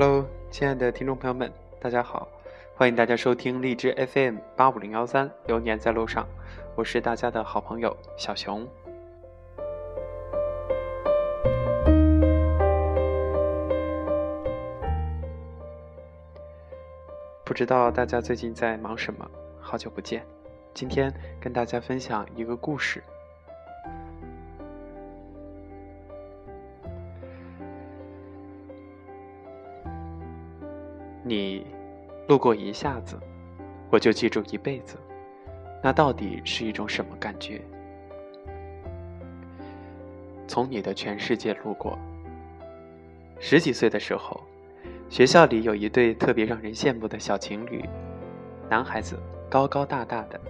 Hello，亲爱的听众朋友们，大家好，欢迎大家收听荔枝 FM 八五零幺三，流年在路上，我是大家的好朋友小熊。不知道大家最近在忙什么？好久不见，今天跟大家分享一个故事。你路过一下子，我就记住一辈子，那到底是一种什么感觉？从你的全世界路过。十几岁的时候，学校里有一对特别让人羡慕的小情侣，男孩子高高大大的，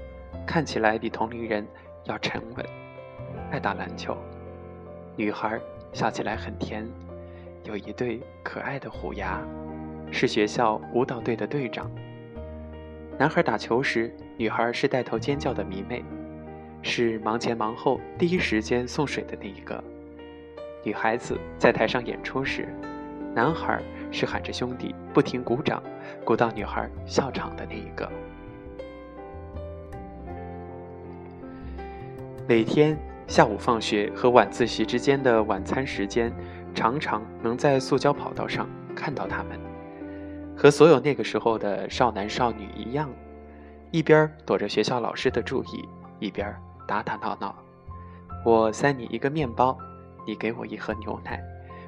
看起来比同龄人要沉稳，爱打篮球；女孩笑起来很甜，有一对可爱的虎牙。是学校舞蹈队的队长。男孩打球时，女孩是带头尖叫的迷妹，是忙前忙后、第一时间送水的那一个。女孩子在台上演出时，男孩是喊着兄弟不停鼓掌，鼓到女孩笑场的那一个。每天下午放学和晚自习之间的晚餐时间，常常能在塑胶跑道上看到他们。和所有那个时候的少男少女一样，一边躲着学校老师的注意，一边打打闹闹。我塞你一个面包，你给我一盒牛奶，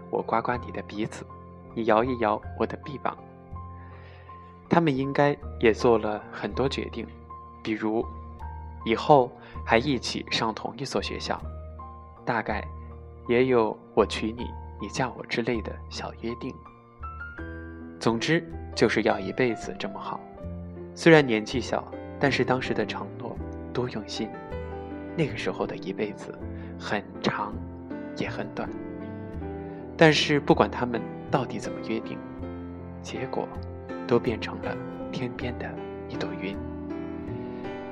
我刮刮你的鼻子，你摇一摇我的臂膀。他们应该也做了很多决定，比如以后还一起上同一所学校，大概也有我娶你，你嫁我之类的小约定。总之。就是要一辈子这么好，虽然年纪小，但是当时的承诺多用心。那个时候的一辈子，很长，也很短。但是不管他们到底怎么约定，结果都变成了天边的一朵云。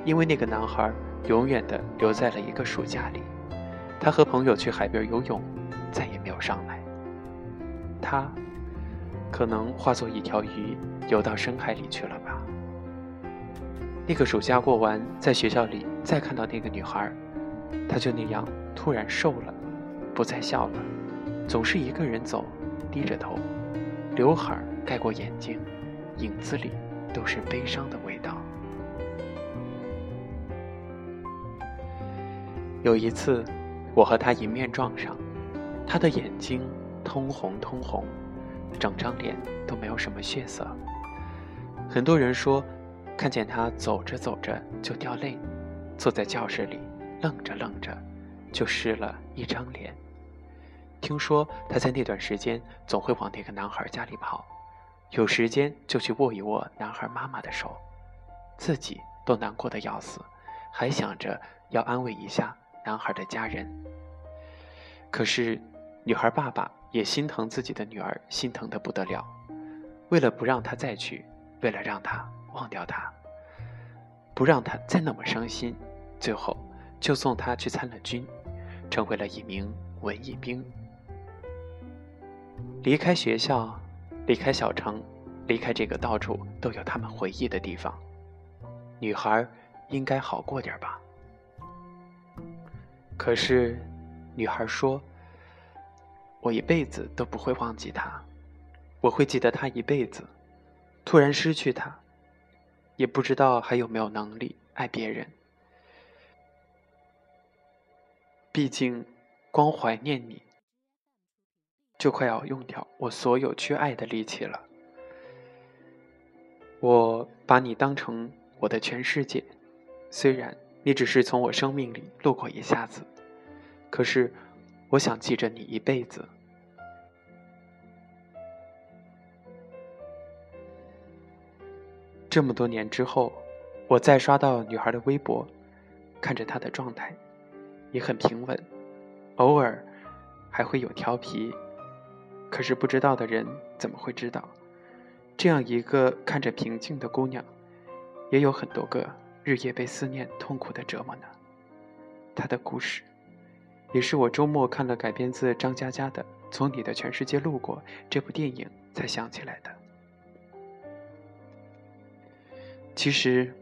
因为那个男孩永远的留在了一个暑假里，他和朋友去海边游泳，再也没有上来。他。可能化作一条鱼游到深海里去了吧。那个暑假过完，在学校里再看到那个女孩，她就那样突然瘦了，不再笑了，总是一个人走，低着头，刘海盖过眼睛，影子里都是悲伤的味道。有一次，我和她迎面撞上，她的眼睛通红通红。整张脸都没有什么血色。很多人说，看见他走着走着就掉泪，坐在教室里愣着愣着，就湿了一张脸。听说他在那段时间总会往那个男孩家里跑，有时间就去握一握男孩妈妈的手，自己都难过的要死，还想着要安慰一下男孩的家人。可是，女孩爸爸。也心疼自己的女儿，心疼的不得了。为了不让她再去，为了让她忘掉他，不让她再那么伤心，最后就送她去参了军，成为了一名文艺兵。离开学校，离开小城，离开这个到处都有他们回忆的地方，女孩应该好过点吧？可是，女孩说。我一辈子都不会忘记他，我会记得他一辈子。突然失去他，也不知道还有没有能力爱别人。毕竟，光怀念你，就快要用掉我所有去爱的力气了。我把你当成我的全世界，虽然你只是从我生命里路过一下子，可是。我想记着你一辈子。这么多年之后，我再刷到女孩的微博，看着她的状态，也很平稳，偶尔还会有调皮。可是不知道的人怎么会知道，这样一个看着平静的姑娘，也有很多个日夜被思念痛苦的折磨呢？她的故事。也是我周末看了改编自张嘉佳的《从你的全世界路过》这部电影才想起来的。其实，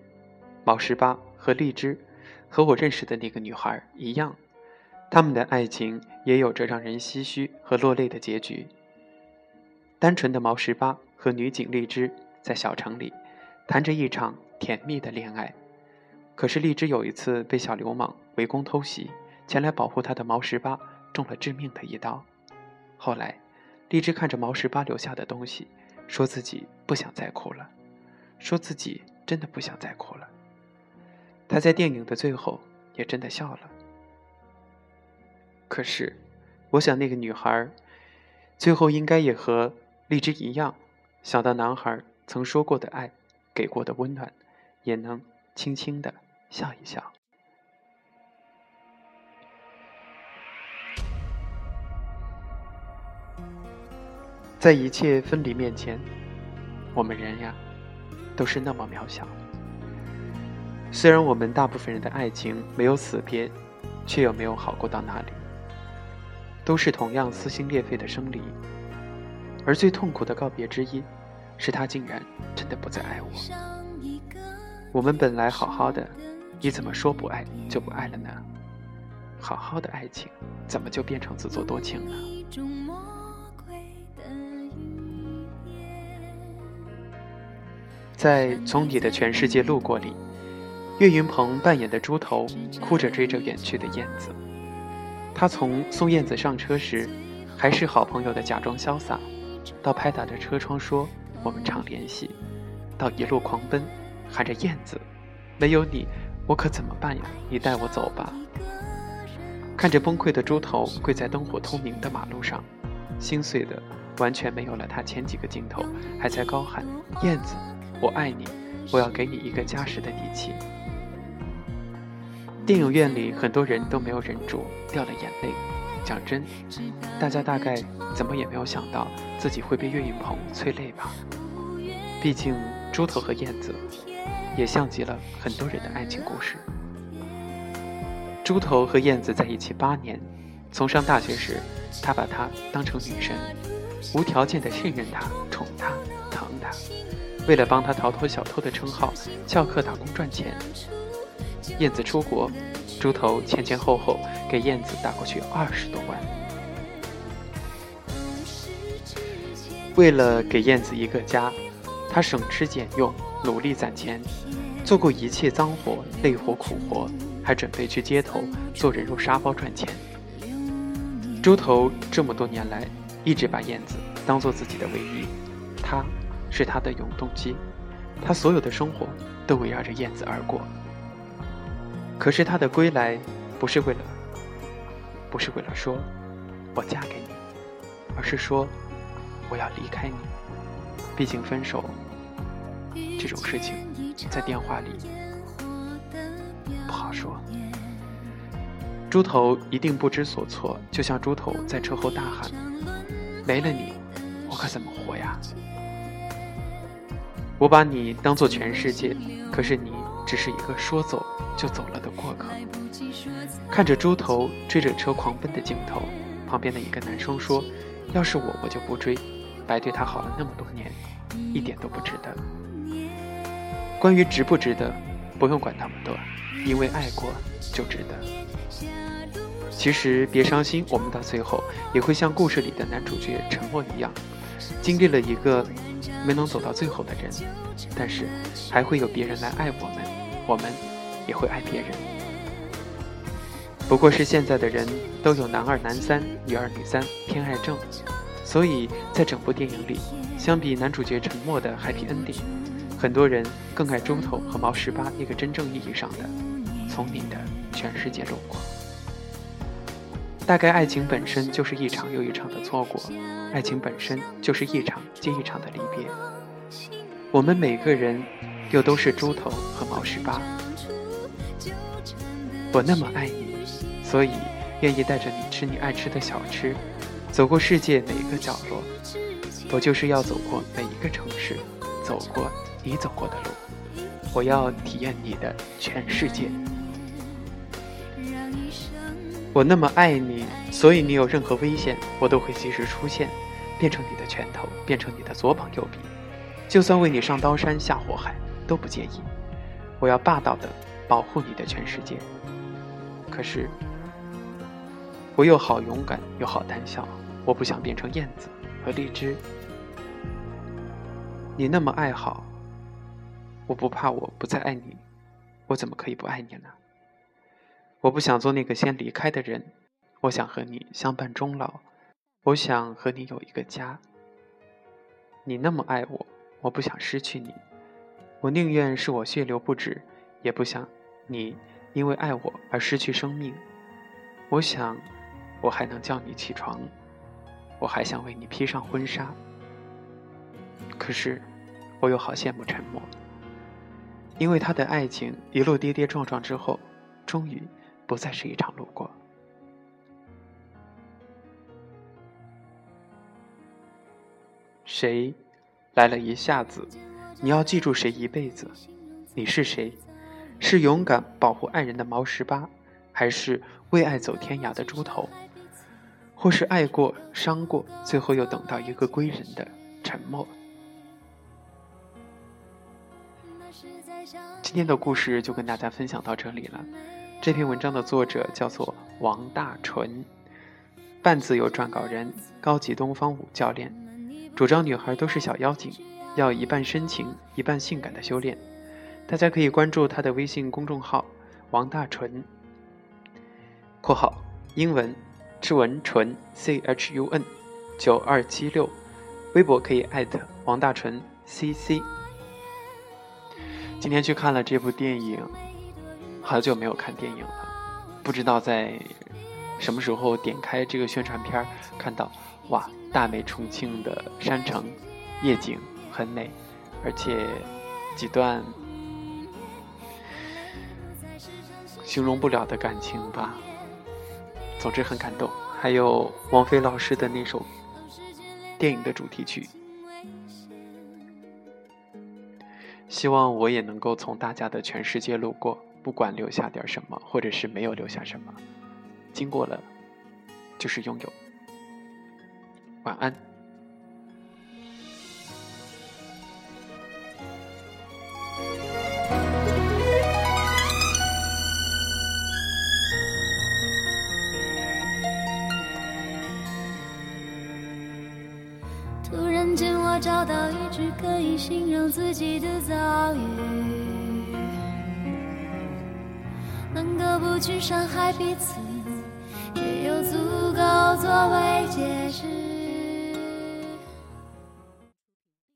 毛十八和荔枝和我认识的那个女孩一样，他们的爱情也有着让人唏嘘和落泪的结局。单纯的毛十八和女警荔枝在小城里谈着一场甜蜜的恋爱，可是荔枝有一次被小流氓围攻偷袭，前来保护她的毛十八中了致命的一刀。后来，荔枝看着毛十八留下的东西，说自己不想再哭了，说自己真的不想再哭了。他在电影的最后也真的笑了。可是，我想那个女孩，最后应该也和荔枝一样，想到男孩曾说过的爱，给过的温暖，也能轻轻的笑一笑。在一切分离面前，我们人呀，都是那么渺小。虽然我们大部分人的爱情没有死别，却又没有好过到哪里，都是同样撕心裂肺的生离。而最痛苦的告别之一，是他竟然真的不再爱我。我们本来好好的，你怎么说不爱就不爱了呢？好好的爱情，怎么就变成自作多情了？在《从你的全世界路过》里，岳云鹏扮演的猪头哭着追着远去的燕子。他从送燕子上车时还是好朋友的假装潇洒，到拍打着车窗说“我们常联系”，到一路狂奔，喊着“燕子，没有你，我可怎么办呀？你带我走吧。”看着崩溃的猪头跪在灯火通明的马路上，心碎的完全没有了他前几个镜头还在高喊“燕子”。我爱你，我要给你一个家时的底气。电影院里很多人都没有忍住掉了眼泪。讲真，大家大概怎么也没有想到自己会被岳云鹏催泪吧？毕竟猪头和燕子也像极了很多人的爱情故事。猪头和燕子在一起八年，从上大学时，他把她当成女神，无条件的信任她，宠她，疼她。为了帮他逃脱小偷的称号，翘课打工赚钱。燕子出国，猪头前前后后给燕子打过去二十多万。为了给燕子一个家，他省吃俭用，努力攒钱，做过一切脏活、累活、苦活，还准备去街头做人肉沙包赚钱。猪头这么多年来，一直把燕子当做自己的唯一，他。是他的永动机，他所有的生活都围绕着燕子而过。可是他的归来，不是为了，不是为了说“我嫁给你”，而是说“我要离开你”。毕竟分手这种事情，在电话里不好说。猪头一定不知所措，就像猪头在车后大喊：“没了你，我可怎么活呀？”我把你当做全世界，可是你只是一个说走就走了的过客。看着猪头追着车狂奔的镜头，旁边的一个男生说：“要是我，我就不追，白对他好了那么多年，一点都不值得。”关于值不值得，不用管那么多，因为爱过就值得。其实别伤心，我们到最后也会像故事里的男主角沉默一样，经历了一个。没能走到最后的人，但是还会有别人来爱我们，我们也会爱别人。不过是现在的人都有男二男三、女二女三偏爱症，所以在整部电影里，相比男主角沉默的 happy ending，很多人更爱猪头和毛十八那个真正意义上的从你的全世界路过。大概爱情本身就是一场又一场的错过，爱情本身就是一场接一场的离别。我们每个人又都是猪头和毛十八。我那么爱你，所以愿意带着你吃你爱吃的小吃，走过世界每一个角落。我就是要走过每一个城市，走过你走过的路。我要体验你的全世界。我那么爱你，所以你有任何危险，我都会及时出现。变成你的拳头，变成你的左膀右臂，就算为你上刀山下火海都不介意。我要霸道的保护你的全世界。可是，我又好勇敢又好胆小，我不想变成燕子和荔枝。你那么爱好，我不怕我不再爱你，我怎么可以不爱你呢？我不想做那个先离开的人，我想和你相伴终老，我想和你有一个家。你那么爱我，我不想失去你，我宁愿是我血流不止，也不想你因为爱我而失去生命。我想，我还能叫你起床，我还想为你披上婚纱。可是，我又好羡慕沉默，因为他的爱情一路跌跌撞撞之后，终于不再是一场路过。谁来了一下子，你要记住谁一辈子？你是谁？是勇敢保护爱人的毛十八，还是为爱走天涯的猪头？或是爱过、伤过，最后又等到一个归人的沉默？今天的故事就跟大家分享到这里了。这篇文章的作者叫做王大纯，半自由撰稿人，高级东方舞教练，主张女孩都是小妖精，要一半深情一半性感的修炼。大家可以关注他的微信公众号王大纯（括号英文志文纯 C H U N 九二七六），微博可以艾特王大纯 C C。今天去看了这部电影，好久没有看电影了，不知道在什么时候点开这个宣传片看到哇，大美重庆的山城，夜景很美，而且几段形容不了的感情吧，总之很感动。还有王菲老师的那首电影的主题曲。希望我也能够从大家的全世界路过，不管留下点什么，或者是没有留下什么，经过了，就是拥有。晚安。突然间，我找到一句可以形容自己的遭遇，都不去伤害彼此，只有足够作为解释。